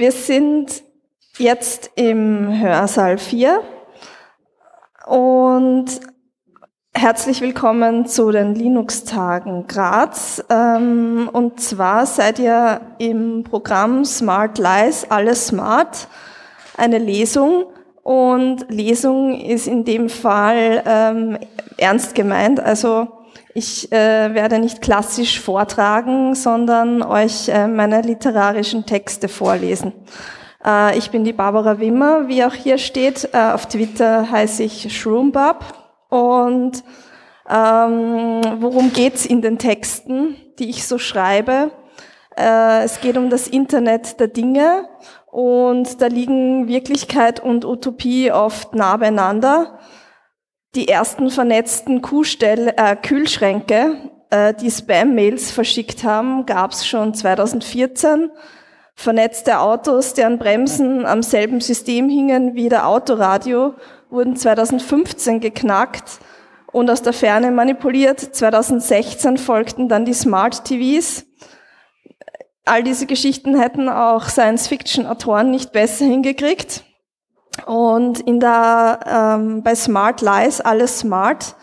Wir sind jetzt im Hörsaal 4 und herzlich willkommen zu den Linux-Tagen Graz. Ähm, und zwar seid ihr im Programm Smart Lies, alles smart, eine Lesung. Und Lesung ist in dem Fall ähm, ernst gemeint. Also ich äh, werde nicht klassisch vortragen, sondern euch äh, meine literarischen Texte vorlesen. Äh, ich bin die Barbara Wimmer, wie auch hier steht. Äh, auf Twitter heiße ich Shroombub. Und ähm, worum geht's in den Texten, die ich so schreibe? Äh, es geht um das Internet der Dinge und da liegen Wirklichkeit und Utopie oft nah beieinander die ersten vernetzten Kuhstell äh, Kühlschränke, äh, die Spam-Mails verschickt haben, gab es schon 2014. Vernetzte Autos, deren Bremsen am selben System hingen wie der Autoradio, wurden 2015 geknackt und aus der Ferne manipuliert. 2016 folgten dann die Smart TVs. All diese Geschichten hätten auch Science-Fiction-Autoren nicht besser hingekriegt. Und in der, ähm, bei Smart Lies, alles smart,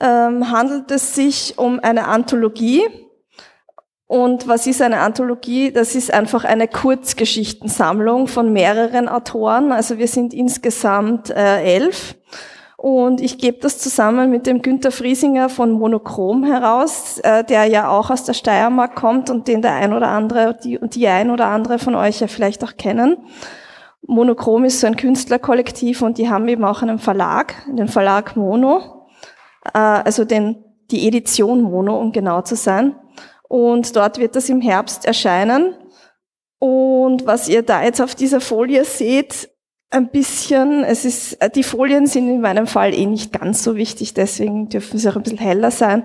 ähm, handelt es sich um eine Anthologie. Und was ist eine Anthologie? Das ist einfach eine Kurzgeschichtensammlung von mehreren Autoren. Also wir sind insgesamt äh, elf. Und ich gebe das zusammen mit dem Günter Friesinger von Monochrom heraus, äh, der ja auch aus der Steiermark kommt und den der ein oder andere, die, die ein oder andere von euch ja vielleicht auch kennen. Monochrom ist so ein Künstlerkollektiv und die haben eben auch einen Verlag, den Verlag Mono, äh, also den, die Edition Mono, um genau zu sein. Und dort wird das im Herbst erscheinen. Und was ihr da jetzt auf dieser Folie seht, ein bisschen, es ist, die Folien sind in meinem Fall eh nicht ganz so wichtig, deswegen dürfen sie auch ein bisschen heller sein.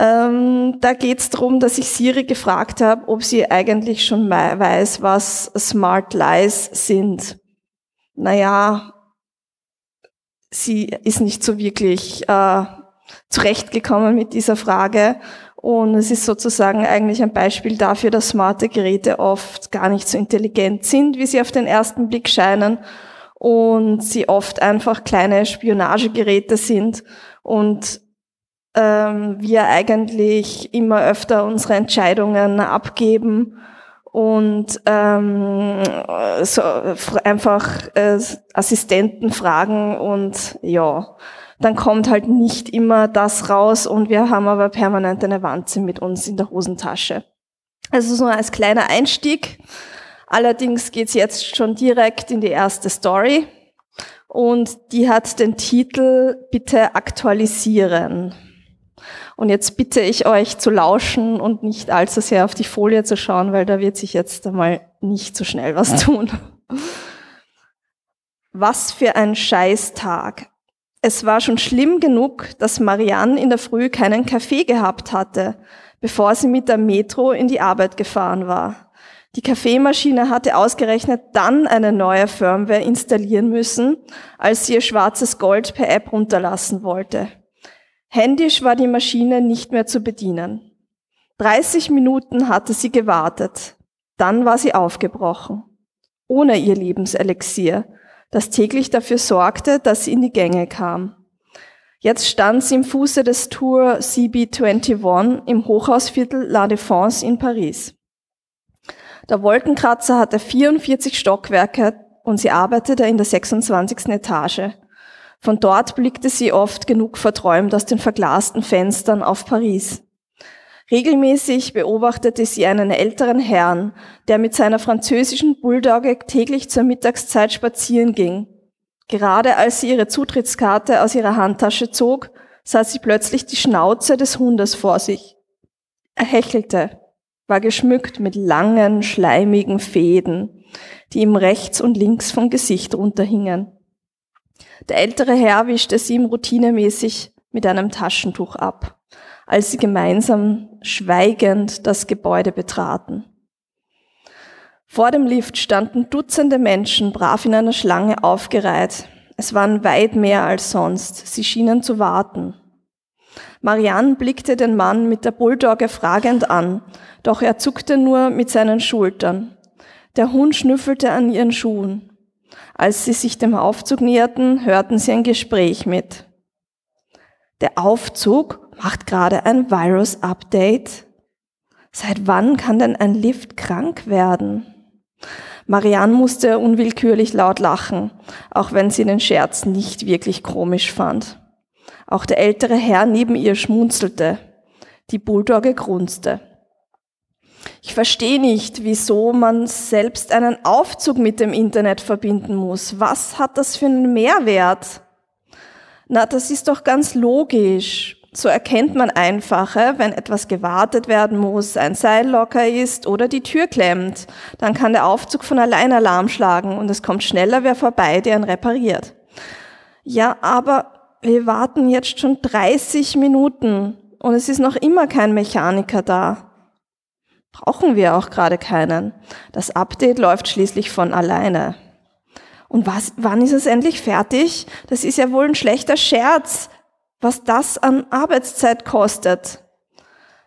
Ähm, da geht es darum, dass ich Siri gefragt habe, ob sie eigentlich schon weiß, was Smart Lies sind. Naja, sie ist nicht so wirklich äh, zurechtgekommen mit dieser Frage. Und es ist sozusagen eigentlich ein Beispiel dafür, dass smarte Geräte oft gar nicht so intelligent sind, wie sie auf den ersten Blick scheinen. Und sie oft einfach kleine Spionagegeräte sind und ähm, wir eigentlich immer öfter unsere Entscheidungen abgeben und ähm, so einfach äh, Assistenten fragen und ja, dann kommt halt nicht immer das raus und wir haben aber permanent eine Wanze mit uns in der Hosentasche. Also so als kleiner Einstieg. Allerdings geht's jetzt schon direkt in die erste Story und die hat den Titel Bitte aktualisieren. Und jetzt bitte ich euch zu lauschen und nicht allzu sehr auf die Folie zu schauen, weil da wird sich jetzt einmal nicht so schnell was tun. Was für ein Scheißtag. Es war schon schlimm genug, dass Marianne in der Früh keinen Kaffee gehabt hatte, bevor sie mit der Metro in die Arbeit gefahren war. Die Kaffeemaschine hatte ausgerechnet dann eine neue Firmware installieren müssen, als sie ihr schwarzes Gold per App runterlassen wollte. Händisch war die Maschine nicht mehr zu bedienen. 30 Minuten hatte sie gewartet. Dann war sie aufgebrochen. Ohne ihr Lebenselixier, das täglich dafür sorgte, dass sie in die Gänge kam. Jetzt stand sie im Fuße des Tour CB21 im Hochhausviertel La Défense in Paris. Der Wolkenkratzer hatte 44 Stockwerke und sie arbeitete in der 26. Etage. Von dort blickte sie oft genug verträumt aus den verglasten Fenstern auf Paris. Regelmäßig beobachtete sie einen älteren Herrn, der mit seiner französischen Bulldogge täglich zur Mittagszeit spazieren ging. Gerade als sie ihre Zutrittskarte aus ihrer Handtasche zog, sah sie plötzlich die Schnauze des Hundes vor sich. Er hechelte, war geschmückt mit langen, schleimigen Fäden, die ihm rechts und links vom Gesicht runterhingen. Der ältere Herr wischte sie ihm routinemäßig mit einem Taschentuch ab, als sie gemeinsam schweigend das Gebäude betraten. Vor dem Lift standen Dutzende Menschen brav in einer Schlange aufgereiht. Es waren weit mehr als sonst. Sie schienen zu warten. Marianne blickte den Mann mit der Bulldogge fragend an, doch er zuckte nur mit seinen Schultern. Der Hund schnüffelte an ihren Schuhen. Als sie sich dem Aufzug näherten, hörten sie ein Gespräch mit. Der Aufzug macht gerade ein Virus-Update. Seit wann kann denn ein Lift krank werden? Marianne musste unwillkürlich laut lachen, auch wenn sie den Scherz nicht wirklich komisch fand. Auch der ältere Herr neben ihr schmunzelte. Die Bulldogge grunzte. Ich verstehe nicht, wieso man selbst einen Aufzug mit dem Internet verbinden muss. Was hat das für einen Mehrwert? Na, das ist doch ganz logisch. So erkennt man einfacher, wenn etwas gewartet werden muss, ein Seil locker ist oder die Tür klemmt. Dann kann der Aufzug von allein Alarm schlagen und es kommt schneller wer vorbei, der ihn repariert. Ja, aber wir warten jetzt schon 30 Minuten und es ist noch immer kein Mechaniker da. Brauchen wir auch gerade keinen. Das Update läuft schließlich von alleine. Und was, wann ist es endlich fertig? Das ist ja wohl ein schlechter Scherz was das an Arbeitszeit kostet.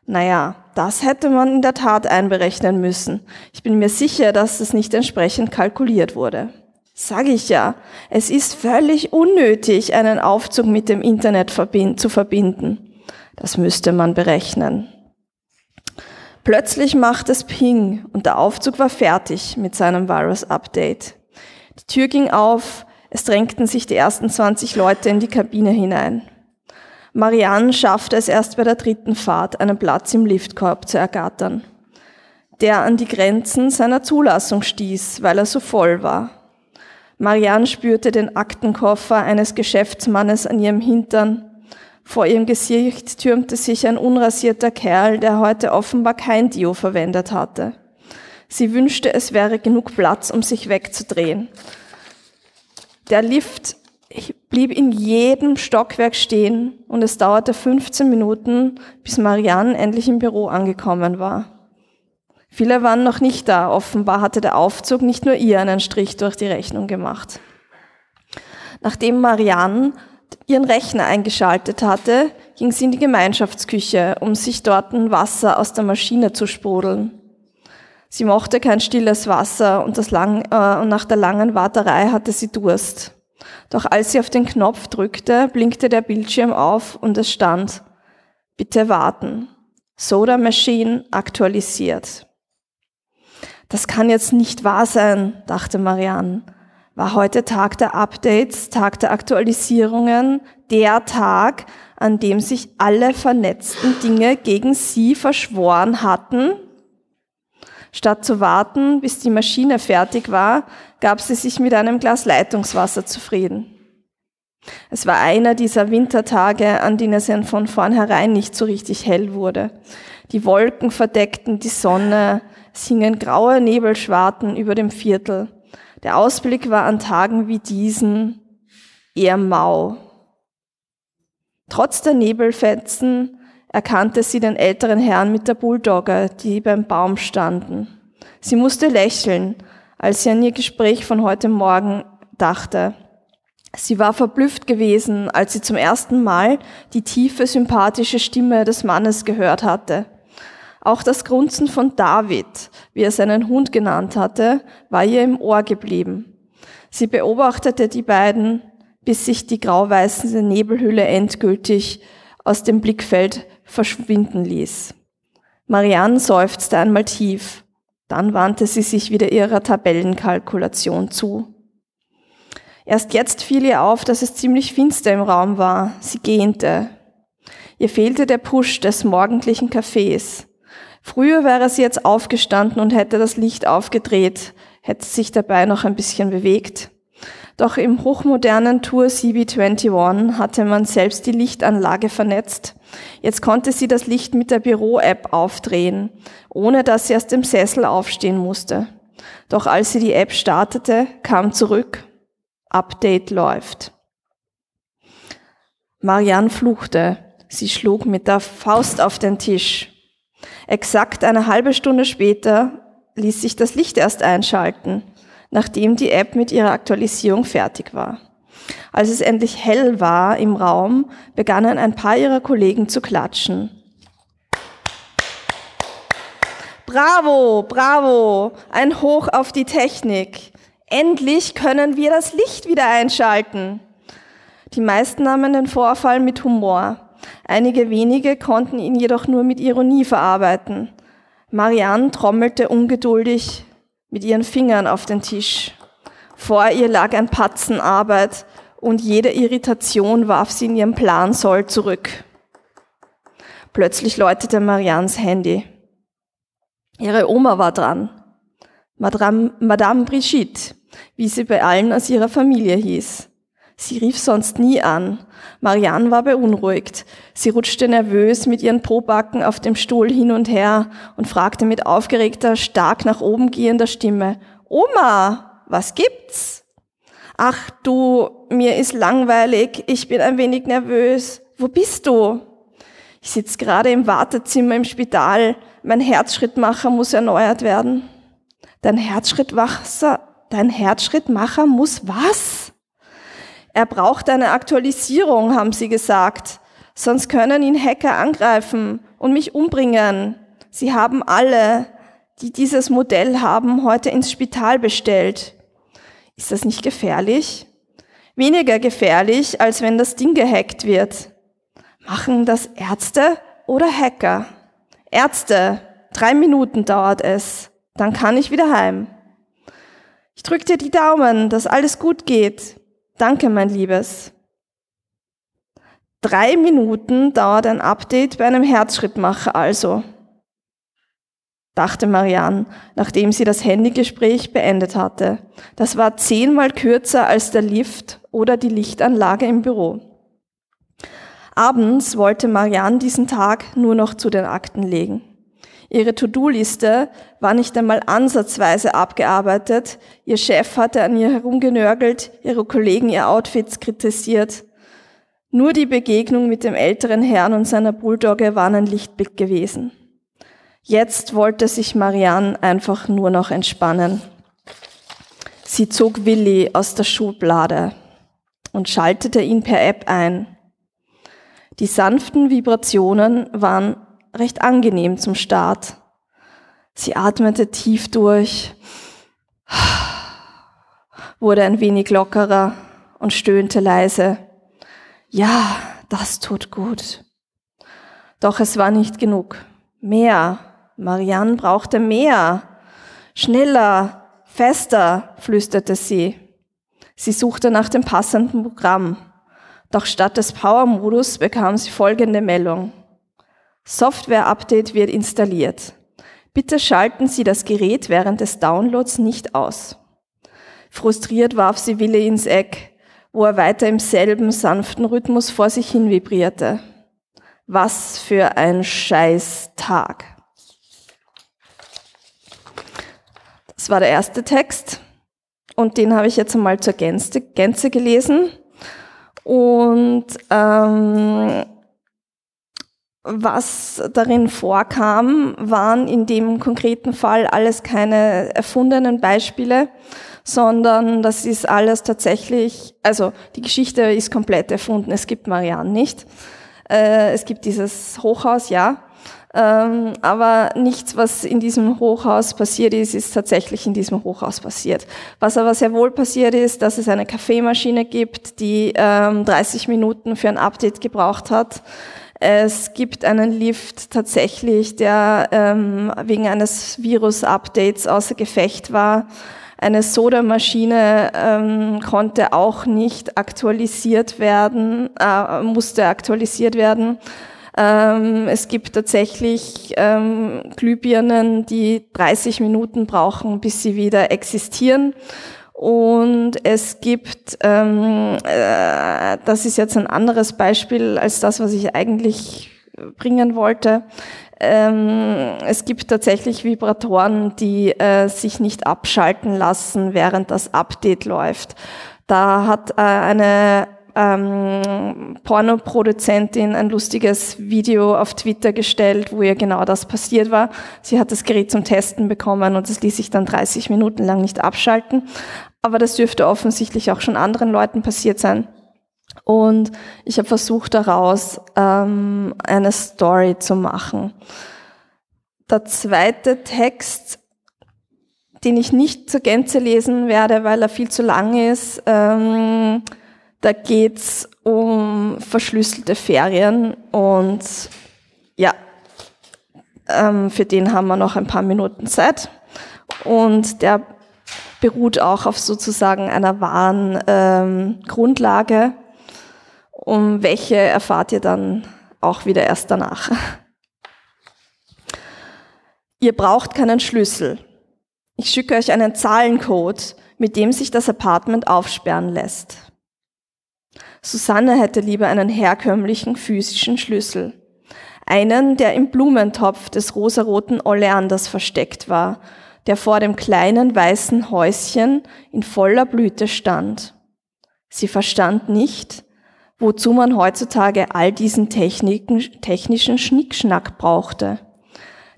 Naja, das hätte man in der Tat einberechnen müssen. Ich bin mir sicher, dass es nicht entsprechend kalkuliert wurde. Sag ich ja, es ist völlig unnötig, einen Aufzug mit dem Internet zu verbinden. Das müsste man berechnen. Plötzlich macht es Ping und der Aufzug war fertig mit seinem Virus-Update. Die Tür ging auf, es drängten sich die ersten 20 Leute in die Kabine hinein. Marianne schaffte es erst bei der dritten Fahrt, einen Platz im Liftkorb zu ergattern, der an die Grenzen seiner Zulassung stieß, weil er so voll war. Marianne spürte den Aktenkoffer eines Geschäftsmannes an ihrem Hintern. Vor ihrem Gesicht türmte sich ein unrasierter Kerl, der heute offenbar kein Dio verwendet hatte. Sie wünschte, es wäre genug Platz, um sich wegzudrehen. Der Lift blieb in jedem Stockwerk stehen und es dauerte 15 Minuten, bis Marianne endlich im Büro angekommen war. Viele waren noch nicht da. Offenbar hatte der Aufzug nicht nur ihr einen Strich durch die Rechnung gemacht. Nachdem Marianne ihren Rechner eingeschaltet hatte, ging sie in die Gemeinschaftsküche, um sich dort ein Wasser aus der Maschine zu sprudeln. Sie mochte kein stilles Wasser und, lang, äh, und nach der langen Warterei hatte sie Durst. Doch als sie auf den Knopf drückte, blinkte der Bildschirm auf und es stand, bitte warten. Soda Machine aktualisiert. Das kann jetzt nicht wahr sein, dachte Marianne. War heute Tag der Updates, Tag der Aktualisierungen, der Tag, an dem sich alle vernetzten Dinge gegen sie verschworen hatten? Statt zu warten, bis die Maschine fertig war, gab sie sich mit einem Glas Leitungswasser zufrieden. Es war einer dieser Wintertage, an denen es von vornherein nicht so richtig hell wurde. Die Wolken verdeckten die Sonne, es hingen graue Nebelschwarten über dem Viertel. Der Ausblick war an Tagen wie diesen eher mau. Trotz der Nebelfetzen erkannte sie den älteren Herrn mit der Bulldogge, die beim Baum standen. Sie musste lächeln, als sie an ihr Gespräch von heute Morgen dachte. Sie war verblüfft gewesen, als sie zum ersten Mal die tiefe, sympathische Stimme des Mannes gehört hatte. Auch das Grunzen von David, wie er seinen Hund genannt hatte, war ihr im Ohr geblieben. Sie beobachtete die beiden, bis sich die grau-weiße Nebelhülle endgültig aus dem Blickfeld verschwinden ließ. Marianne seufzte einmal tief. Dann wandte sie sich wieder ihrer Tabellenkalkulation zu. Erst jetzt fiel ihr auf, dass es ziemlich finster im Raum war. Sie gähnte. Ihr fehlte der Push des morgendlichen Kaffees. Früher wäre sie jetzt aufgestanden und hätte das Licht aufgedreht, hätte sich dabei noch ein bisschen bewegt. Doch im hochmodernen Tour CB21 hatte man selbst die Lichtanlage vernetzt. Jetzt konnte sie das Licht mit der Büro-App aufdrehen, ohne dass sie aus dem Sessel aufstehen musste. Doch als sie die App startete, kam zurück, Update läuft. Marianne fluchte. Sie schlug mit der Faust auf den Tisch. Exakt eine halbe Stunde später ließ sich das Licht erst einschalten nachdem die App mit ihrer Aktualisierung fertig war. Als es endlich hell war im Raum, begannen ein paar ihrer Kollegen zu klatschen. Bravo, bravo, ein Hoch auf die Technik. Endlich können wir das Licht wieder einschalten. Die meisten nahmen den Vorfall mit Humor. Einige wenige konnten ihn jedoch nur mit Ironie verarbeiten. Marianne trommelte ungeduldig mit ihren Fingern auf den Tisch. Vor ihr lag ein Patzen Arbeit und jede Irritation warf sie in ihren Plan Soll zurück. Plötzlich läutete Mariannes Handy. Ihre Oma war dran. Madame, Madame Brigitte, wie sie bei allen aus ihrer Familie hieß. Sie rief sonst nie an. Marianne war beunruhigt. Sie rutschte nervös mit ihren Probacken auf dem Stuhl hin und her und fragte mit aufgeregter, stark nach oben gehender Stimme, Oma, was gibt's? Ach du, mir ist langweilig, ich bin ein wenig nervös. Wo bist du? Ich sitze gerade im Wartezimmer im Spital. Mein Herzschrittmacher muss erneuert werden. Dein Herzschrittmacher, dein Herzschrittmacher muss was? Er braucht eine Aktualisierung, haben sie gesagt. Sonst können ihn Hacker angreifen und mich umbringen. Sie haben alle, die dieses Modell haben, heute ins Spital bestellt. Ist das nicht gefährlich? Weniger gefährlich, als wenn das Ding gehackt wird. Machen das Ärzte oder Hacker? Ärzte, drei Minuten dauert es. Dann kann ich wieder heim. Ich drück dir die Daumen, dass alles gut geht. Danke, mein Liebes. Drei Minuten dauert ein Update bei einem Herzschrittmacher also, dachte Marianne, nachdem sie das Handygespräch beendet hatte. Das war zehnmal kürzer als der Lift oder die Lichtanlage im Büro. Abends wollte Marianne diesen Tag nur noch zu den Akten legen. Ihre To-Do-Liste war nicht einmal ansatzweise abgearbeitet. Ihr Chef hatte an ihr herumgenörgelt, ihre Kollegen ihr Outfits kritisiert. Nur die Begegnung mit dem älteren Herrn und seiner Bulldogge waren ein Lichtblick gewesen. Jetzt wollte sich Marianne einfach nur noch entspannen. Sie zog Willi aus der Schublade und schaltete ihn per App ein. Die sanften Vibrationen waren recht angenehm zum Start. Sie atmete tief durch, wurde ein wenig lockerer und stöhnte leise. Ja, das tut gut. Doch es war nicht genug. Mehr. Marianne brauchte mehr. Schneller, fester, flüsterte sie. Sie suchte nach dem passenden Programm. Doch statt des Power-Modus bekam sie folgende Meldung. Software-Update wird installiert. Bitte schalten Sie das Gerät während des Downloads nicht aus. Frustriert warf sie Wille ins Eck, wo er weiter im selben sanften Rhythmus vor sich hin vibrierte. Was für ein scheiß Tag. Das war der erste Text und den habe ich jetzt einmal zur Gänze, gelesen. Und ähm, was darin vorkam, waren in dem konkreten Fall alles keine erfundenen Beispiele, sondern das ist alles tatsächlich, also die Geschichte ist komplett erfunden. Es gibt Marianne nicht. Äh, es gibt dieses Hochhaus, ja. Ähm, aber nichts, was in diesem Hochhaus passiert ist, ist tatsächlich in diesem Hochhaus passiert. Was aber sehr wohl passiert ist, dass es eine Kaffeemaschine gibt, die 30 ähm, Minuten für ein Update gebraucht hat es gibt einen Lift tatsächlich, der ähm, wegen eines Virus-Updates außer Gefecht war. Eine Sodamaschine ähm, konnte auch nicht aktualisiert werden, äh, musste aktualisiert werden. Ähm, es gibt tatsächlich ähm, Glühbirnen, die 30 Minuten brauchen, bis sie wieder existieren. Und es gibt, ähm, äh, das ist jetzt ein anderes Beispiel als das, was ich eigentlich bringen wollte. Ähm, es gibt tatsächlich Vibratoren, die äh, sich nicht abschalten lassen, während das Update läuft. Da hat äh, eine ähm, Pornoproduzentin ein lustiges Video auf Twitter gestellt, wo ihr genau das passiert war. Sie hat das Gerät zum Testen bekommen und es ließ sich dann 30 Minuten lang nicht abschalten. Aber das dürfte offensichtlich auch schon anderen Leuten passiert sein. Und ich habe versucht daraus ähm, eine Story zu machen. der zweite Text, den ich nicht zur Gänze lesen werde, weil er viel zu lang ist, ähm, da geht's um verschlüsselte Ferien und ja, ähm, für den haben wir noch ein paar Minuten Zeit. Und der beruht auch auf sozusagen einer wahren ähm, Grundlage, um welche erfahrt ihr dann auch wieder erst danach. Ihr braucht keinen Schlüssel. Ich schicke euch einen Zahlencode, mit dem sich das Apartment aufsperren lässt. Susanne hätte lieber einen herkömmlichen physischen Schlüssel. Einen, der im Blumentopf des rosaroten Oleanders versteckt war, der vor dem kleinen weißen Häuschen in voller Blüte stand. Sie verstand nicht, wozu man heutzutage all diesen Techniken, technischen Schnickschnack brauchte.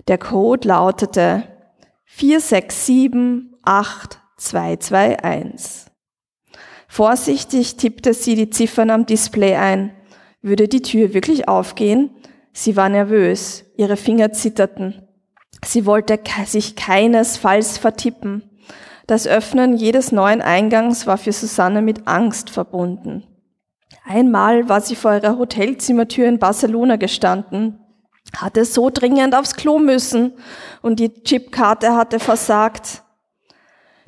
Der Code lautete 46782221. Vorsichtig tippte sie die Ziffern am Display ein. Würde die Tür wirklich aufgehen? Sie war nervös, ihre Finger zitterten. Sie wollte sich keinesfalls vertippen. Das Öffnen jedes neuen Eingangs war für Susanne mit Angst verbunden. Einmal war sie vor ihrer Hotelzimmertür in Barcelona gestanden, hatte so dringend aufs Klo müssen und die Chipkarte hatte versagt.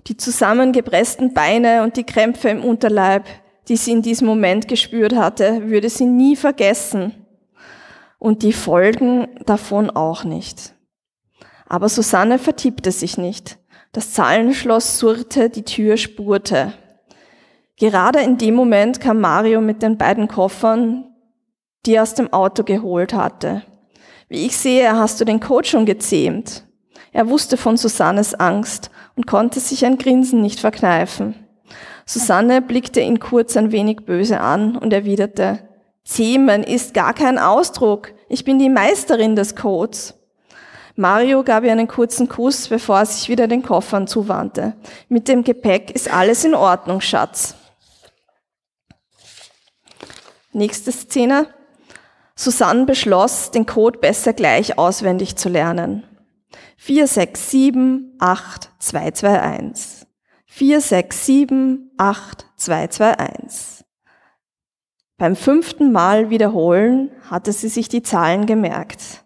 Die zusammengepressten Beine und die Krämpfe im Unterleib, die sie in diesem Moment gespürt hatte, würde sie nie vergessen. Und die Folgen davon auch nicht. Aber Susanne vertippte sich nicht. Das Zahlenschloss surrte, die Tür spurte. Gerade in dem Moment kam Mario mit den beiden Koffern, die er aus dem Auto geholt hatte. Wie ich sehe, hast du den Code schon gezähmt. Er wusste von Susannes Angst und konnte sich ein Grinsen nicht verkneifen. Susanne blickte ihn kurz ein wenig böse an und erwiderte, Zähmen ist gar kein Ausdruck. Ich bin die Meisterin des Codes. Mario gab ihr einen kurzen Kuss, bevor er sich wieder den Koffern zuwandte. Mit dem Gepäck ist alles in Ordnung, Schatz. Nächste Szene. Susanne beschloss, den Code besser gleich auswendig zu lernen. 46782221. 46782221. Beim fünften Mal wiederholen hatte sie sich die Zahlen gemerkt.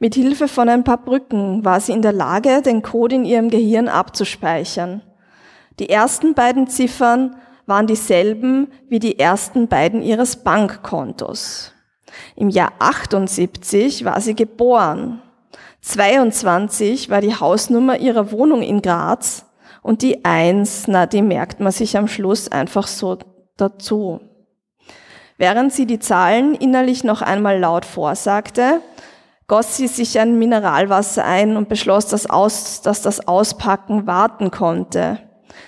Mit Hilfe von ein paar Brücken war sie in der Lage, den Code in ihrem Gehirn abzuspeichern. Die ersten beiden Ziffern waren dieselben wie die ersten beiden ihres Bankkontos. Im Jahr 78 war sie geboren. 22 war die Hausnummer ihrer Wohnung in Graz und die 1, na, die merkt man sich am Schluss einfach so dazu. Während sie die Zahlen innerlich noch einmal laut vorsagte, goss sie sich ein Mineralwasser ein und beschloss, dass, aus, dass das Auspacken warten konnte.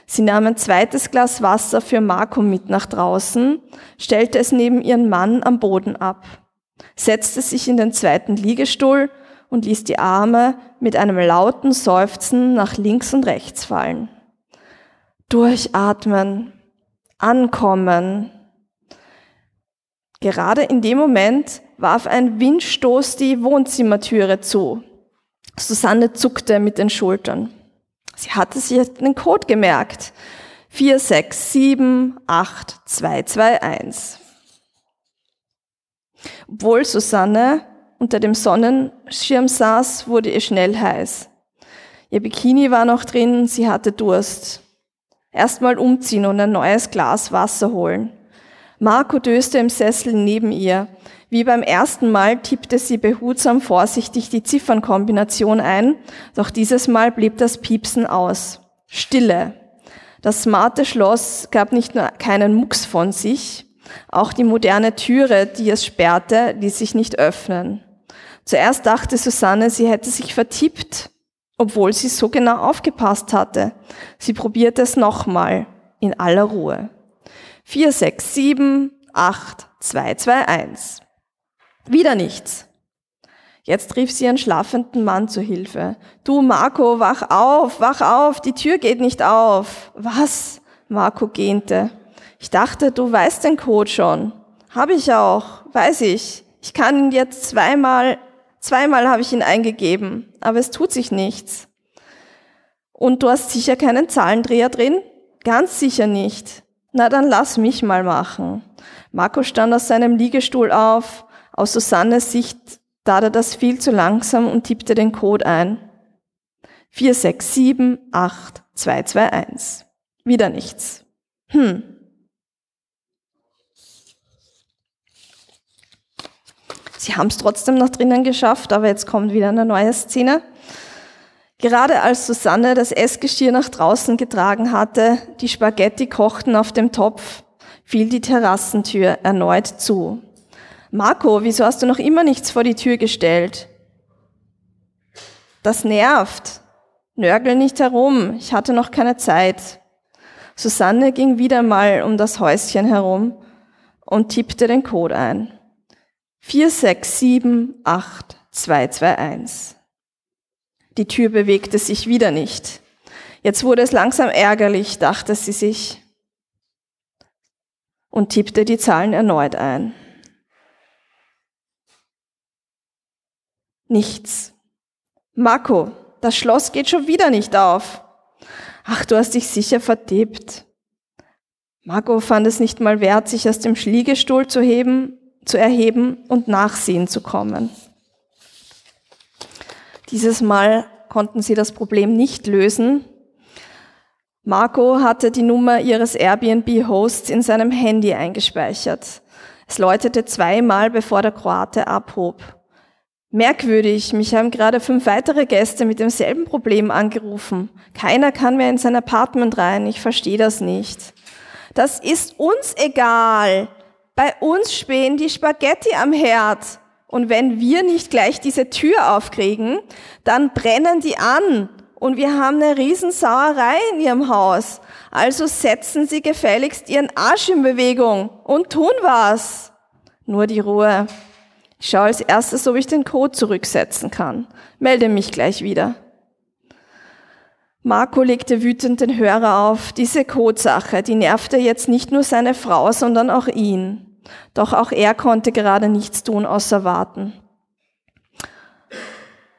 Sie nahm ein zweites Glas Wasser für Marco mit nach draußen, stellte es neben ihren Mann am Boden ab, setzte sich in den zweiten Liegestuhl und ließ die Arme mit einem lauten Seufzen nach links und rechts fallen. Durchatmen, ankommen. Gerade in dem Moment warf ein Windstoß die Wohnzimmertüre zu. Susanne zuckte mit den Schultern. Sie hatte sich den Code gemerkt. 46782221. Obwohl Susanne unter dem Sonnenschirm saß, wurde ihr schnell heiß. Ihr Bikini war noch drin, sie hatte Durst. Erstmal umziehen und ein neues Glas Wasser holen. Marco döste im Sessel neben ihr. Wie beim ersten Mal tippte sie behutsam vorsichtig die Ziffernkombination ein, doch dieses Mal blieb das Piepsen aus. Stille. Das smarte Schloss gab nicht nur keinen Mucks von sich, auch die moderne Türe, die es sperrte, ließ sich nicht öffnen. Zuerst dachte Susanne, sie hätte sich vertippt, obwohl sie so genau aufgepasst hatte. Sie probierte es nochmal, in aller Ruhe. 4, 6, 7, 8, 2, 2, 1. Wieder nichts. Jetzt rief sie ihren schlafenden Mann zu Hilfe. Du, Marco, wach auf, wach auf, die Tür geht nicht auf. Was? Marco gähnte. Ich dachte, du weißt den Code schon. Hab ich auch, weiß ich. Ich kann ihn jetzt zweimal, Zweimal habe ich ihn eingegeben, aber es tut sich nichts. Und du hast sicher keinen Zahlendreher drin? Ganz sicher nicht. Na, dann lass mich mal machen. Marco stand aus seinem Liegestuhl auf. Aus Susannes Sicht tat er das viel zu langsam und tippte den Code ein. 467821. Wieder nichts. Hm. Sie haben es trotzdem noch drinnen geschafft, aber jetzt kommt wieder eine neue Szene. Gerade als Susanne das Essgeschirr nach draußen getragen hatte, die Spaghetti kochten auf dem Topf, fiel die Terrassentür erneut zu. Marco, wieso hast du noch immer nichts vor die Tür gestellt? Das nervt. Nörgel nicht herum, ich hatte noch keine Zeit. Susanne ging wieder mal um das Häuschen herum und tippte den Code ein. 467821. Die Tür bewegte sich wieder nicht. Jetzt wurde es langsam ärgerlich, dachte sie sich und tippte die Zahlen erneut ein. Nichts. Marco, das Schloss geht schon wieder nicht auf. Ach, du hast dich sicher vertippt. Marco fand es nicht mal wert, sich aus dem Schliegestuhl zu heben, zu erheben und nachsehen zu kommen. Dieses Mal konnten sie das Problem nicht lösen. Marco hatte die Nummer ihres Airbnb-Hosts in seinem Handy eingespeichert. Es läutete zweimal, bevor der Kroate abhob. Merkwürdig, mich haben gerade fünf weitere Gäste mit demselben Problem angerufen. Keiner kann mehr in sein Apartment rein, ich verstehe das nicht. Das ist uns egal. Bei uns spähen die Spaghetti am Herd. Und wenn wir nicht gleich diese Tür aufkriegen, dann brennen die an. Und wir haben eine Riesensauerei in ihrem Haus. Also setzen Sie gefälligst Ihren Arsch in Bewegung und tun was. Nur die Ruhe. Ich schaue als erstes, ob ich den Code zurücksetzen kann. Melde mich gleich wieder. Marco legte wütend den Hörer auf. Diese Codesache, die nervte jetzt nicht nur seine Frau, sondern auch ihn. Doch auch er konnte gerade nichts tun, außer warten.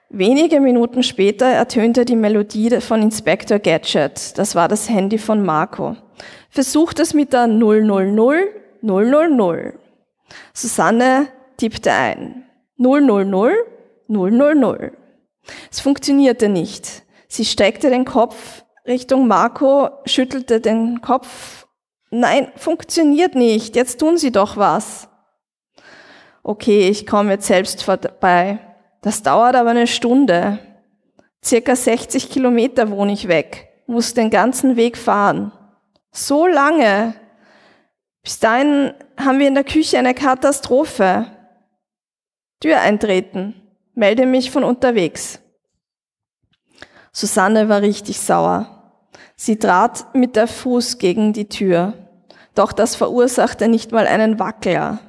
Wenige Minuten später ertönte die Melodie von Inspector Gadget. Das war das Handy von Marco. Versucht es mit der 000 000. Susanne tippte ein 000 000. Es funktionierte nicht. Sie steckte den Kopf Richtung Marco, schüttelte den Kopf. Nein, funktioniert nicht. Jetzt tun Sie doch was. Okay, ich komme jetzt selbst vorbei. Das dauert aber eine Stunde. Circa 60 Kilometer wohne ich weg. Muss den ganzen Weg fahren. So lange. Bis dahin haben wir in der Küche eine Katastrophe. Tür eintreten. Melde mich von unterwegs. Susanne war richtig sauer. Sie trat mit der Fuß gegen die Tür. Doch das verursachte nicht mal einen Wackler.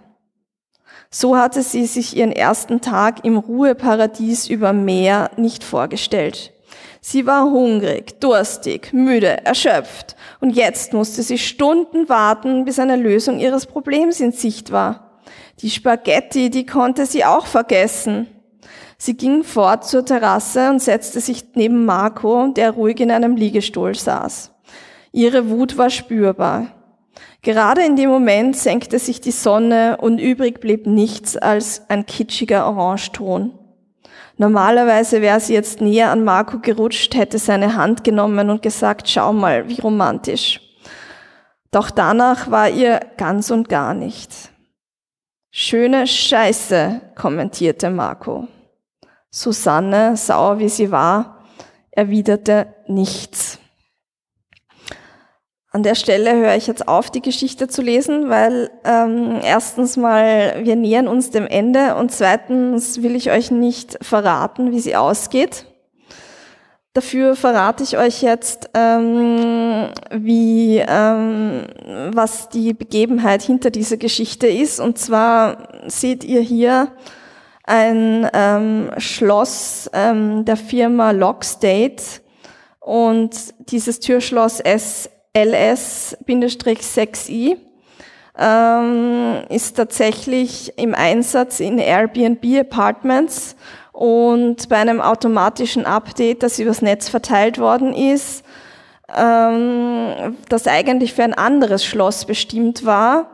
So hatte sie sich ihren ersten Tag im Ruheparadies über Meer nicht vorgestellt. Sie war hungrig, durstig, müde, erschöpft und jetzt musste sie Stunden warten, bis eine Lösung ihres Problems in Sicht war. Die Spaghetti, die konnte sie auch vergessen. Sie ging fort zur Terrasse und setzte sich neben Marco, der ruhig in einem Liegestuhl saß. Ihre Wut war spürbar. Gerade in dem Moment senkte sich die Sonne und übrig blieb nichts als ein kitschiger Orangeton. Normalerweise wäre sie jetzt näher an Marco gerutscht, hätte seine Hand genommen und gesagt, schau mal, wie romantisch. Doch danach war ihr ganz und gar nicht. Schöne Scheiße, kommentierte Marco. Susanne, sauer wie sie war, erwiderte nichts. An der Stelle höre ich jetzt auf, die Geschichte zu lesen, weil ähm, erstens mal, wir nähern uns dem Ende und zweitens will ich euch nicht verraten, wie sie ausgeht. Dafür verrate ich euch jetzt, ähm, wie, ähm, was die Begebenheit hinter dieser Geschichte ist. Und zwar seht ihr hier ein ähm, Schloss ähm, der Firma Lockstate und dieses Türschloss SLS-6i ähm, ist tatsächlich im Einsatz in Airbnb Apartments und bei einem automatischen Update, das übers Netz verteilt worden ist, ähm, das eigentlich für ein anderes Schloss bestimmt war,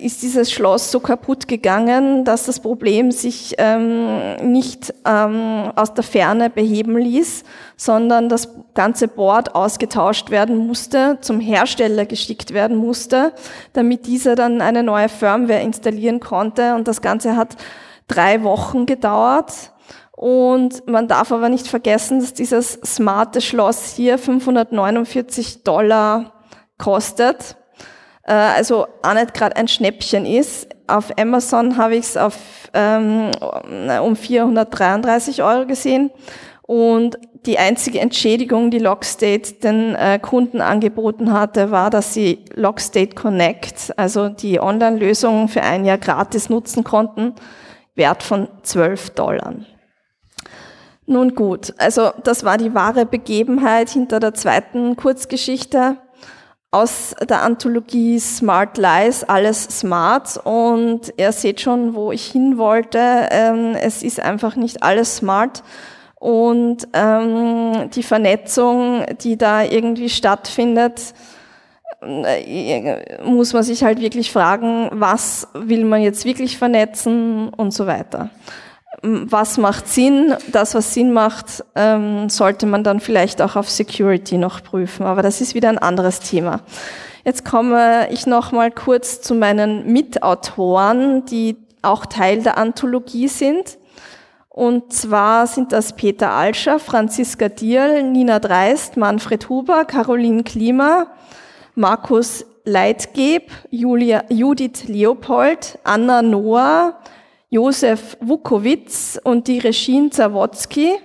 ist dieses Schloss so kaputt gegangen, dass das Problem sich ähm, nicht ähm, aus der Ferne beheben ließ, sondern das ganze Board ausgetauscht werden musste, zum Hersteller geschickt werden musste, damit dieser dann eine neue Firmware installieren konnte. Und das Ganze hat drei Wochen gedauert. Und man darf aber nicht vergessen, dass dieses smarte Schloss hier 549 Dollar kostet. Äh, also auch nicht gerade ein Schnäppchen ist. Auf Amazon habe ich es ähm, um 433 Euro gesehen. Und die einzige Entschädigung, die Lockstate den äh, Kunden angeboten hatte, war, dass sie Lockstate Connect, also die Online-Lösung für ein Jahr gratis nutzen konnten, Wert von 12 Dollar. Nun gut, also das war die wahre Begebenheit hinter der zweiten Kurzgeschichte aus der Anthologie Smart Lies, alles smart. Und ihr seht schon, wo ich hin wollte. Ähm, es ist einfach nicht alles smart. Und ähm, die Vernetzung, die da irgendwie stattfindet, äh, muss man sich halt wirklich fragen, was will man jetzt wirklich vernetzen und so weiter was macht Sinn? Das, was Sinn macht, ähm, sollte man dann vielleicht auch auf Security noch prüfen. Aber das ist wieder ein anderes Thema. Jetzt komme ich noch mal kurz zu meinen Mitautoren, die auch Teil der Anthologie sind. Und zwar sind das Peter Alscher, Franziska Dierl, Nina Dreist, Manfred Huber, Caroline Klima, Markus Leitgeb, Julia, Judith Leopold, Anna Noah, Josef Wukowitz und die Regine Zawodzki,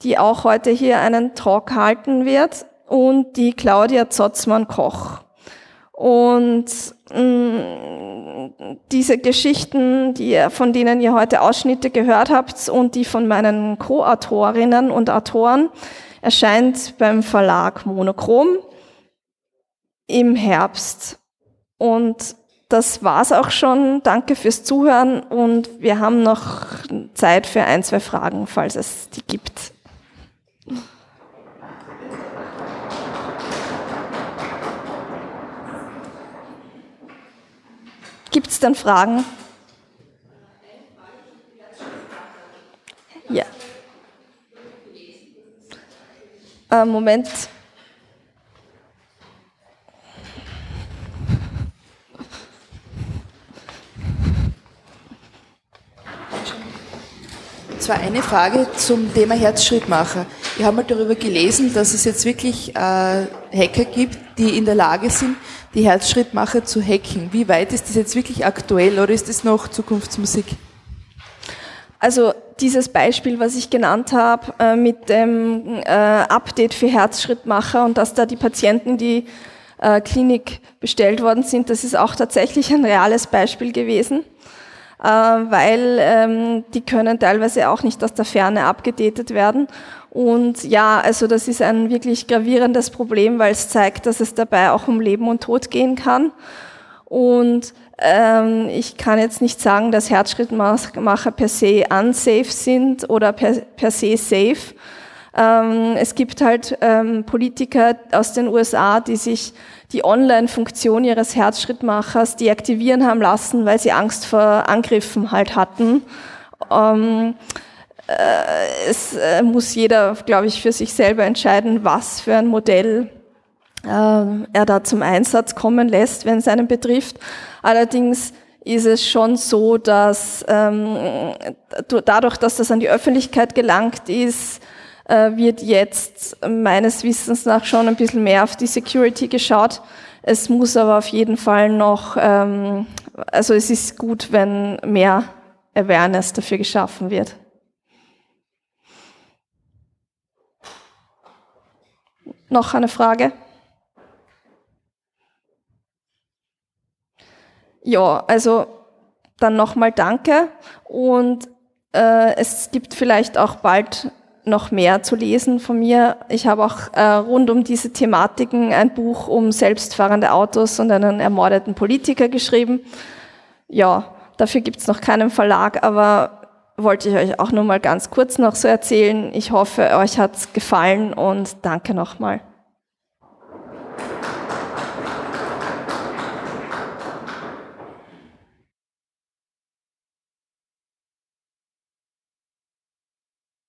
die auch heute hier einen Talk halten wird, und die Claudia Zotzmann-Koch. Und mh, mm, diese Geschichten, die, von denen ihr heute Ausschnitte gehört habt und die von meinen Co-Autorinnen und Autoren, erscheint beim Verlag Monochrom im Herbst. Und das war's auch schon. Danke fürs Zuhören und wir haben noch Zeit für ein, zwei Fragen, falls es die gibt. Gibt es dann Fragen? Ja. Äh, Moment. Zwar eine Frage zum Thema Herzschrittmacher. Wir haben mal darüber gelesen, dass es jetzt wirklich äh, Hacker gibt, die in der Lage sind, die Herzschrittmacher zu hacken. Wie weit ist das jetzt wirklich aktuell oder ist das noch Zukunftsmusik? Also dieses Beispiel, was ich genannt habe, äh, mit dem äh, Update für Herzschrittmacher und dass da die Patienten die äh, Klinik bestellt worden sind, das ist auch tatsächlich ein reales Beispiel gewesen. Äh, weil ähm, die können teilweise auch nicht aus der Ferne abgedatet werden. Und ja, also das ist ein wirklich gravierendes Problem, weil es zeigt, dass es dabei auch um Leben und Tod gehen kann. Und ähm, ich kann jetzt nicht sagen, dass Herzschrittmacher per se unsafe sind oder per, per se safe. Ähm, es gibt halt ähm, Politiker aus den USA, die sich die Online-Funktion ihres Herzschrittmachers deaktivieren haben lassen, weil sie Angst vor Angriffen halt hatten. Ähm, äh, es äh, muss jeder, glaube ich, für sich selber entscheiden, was für ein Modell äh, er da zum Einsatz kommen lässt, wenn es einen betrifft. Allerdings ist es schon so, dass ähm, dadurch, dass das an die Öffentlichkeit gelangt ist, wird jetzt meines Wissens nach schon ein bisschen mehr auf die Security geschaut. Es muss aber auf jeden Fall noch, ähm, also es ist gut, wenn mehr Awareness dafür geschaffen wird. Noch eine Frage? Ja, also dann nochmal danke und äh, es gibt vielleicht auch bald noch mehr zu lesen von mir. Ich habe auch äh, rund um diese Thematiken ein Buch um selbstfahrende Autos und einen ermordeten Politiker geschrieben. Ja, dafür gibt es noch keinen Verlag, aber wollte ich euch auch nur mal ganz kurz noch so erzählen. Ich hoffe, euch hat's gefallen und danke nochmal.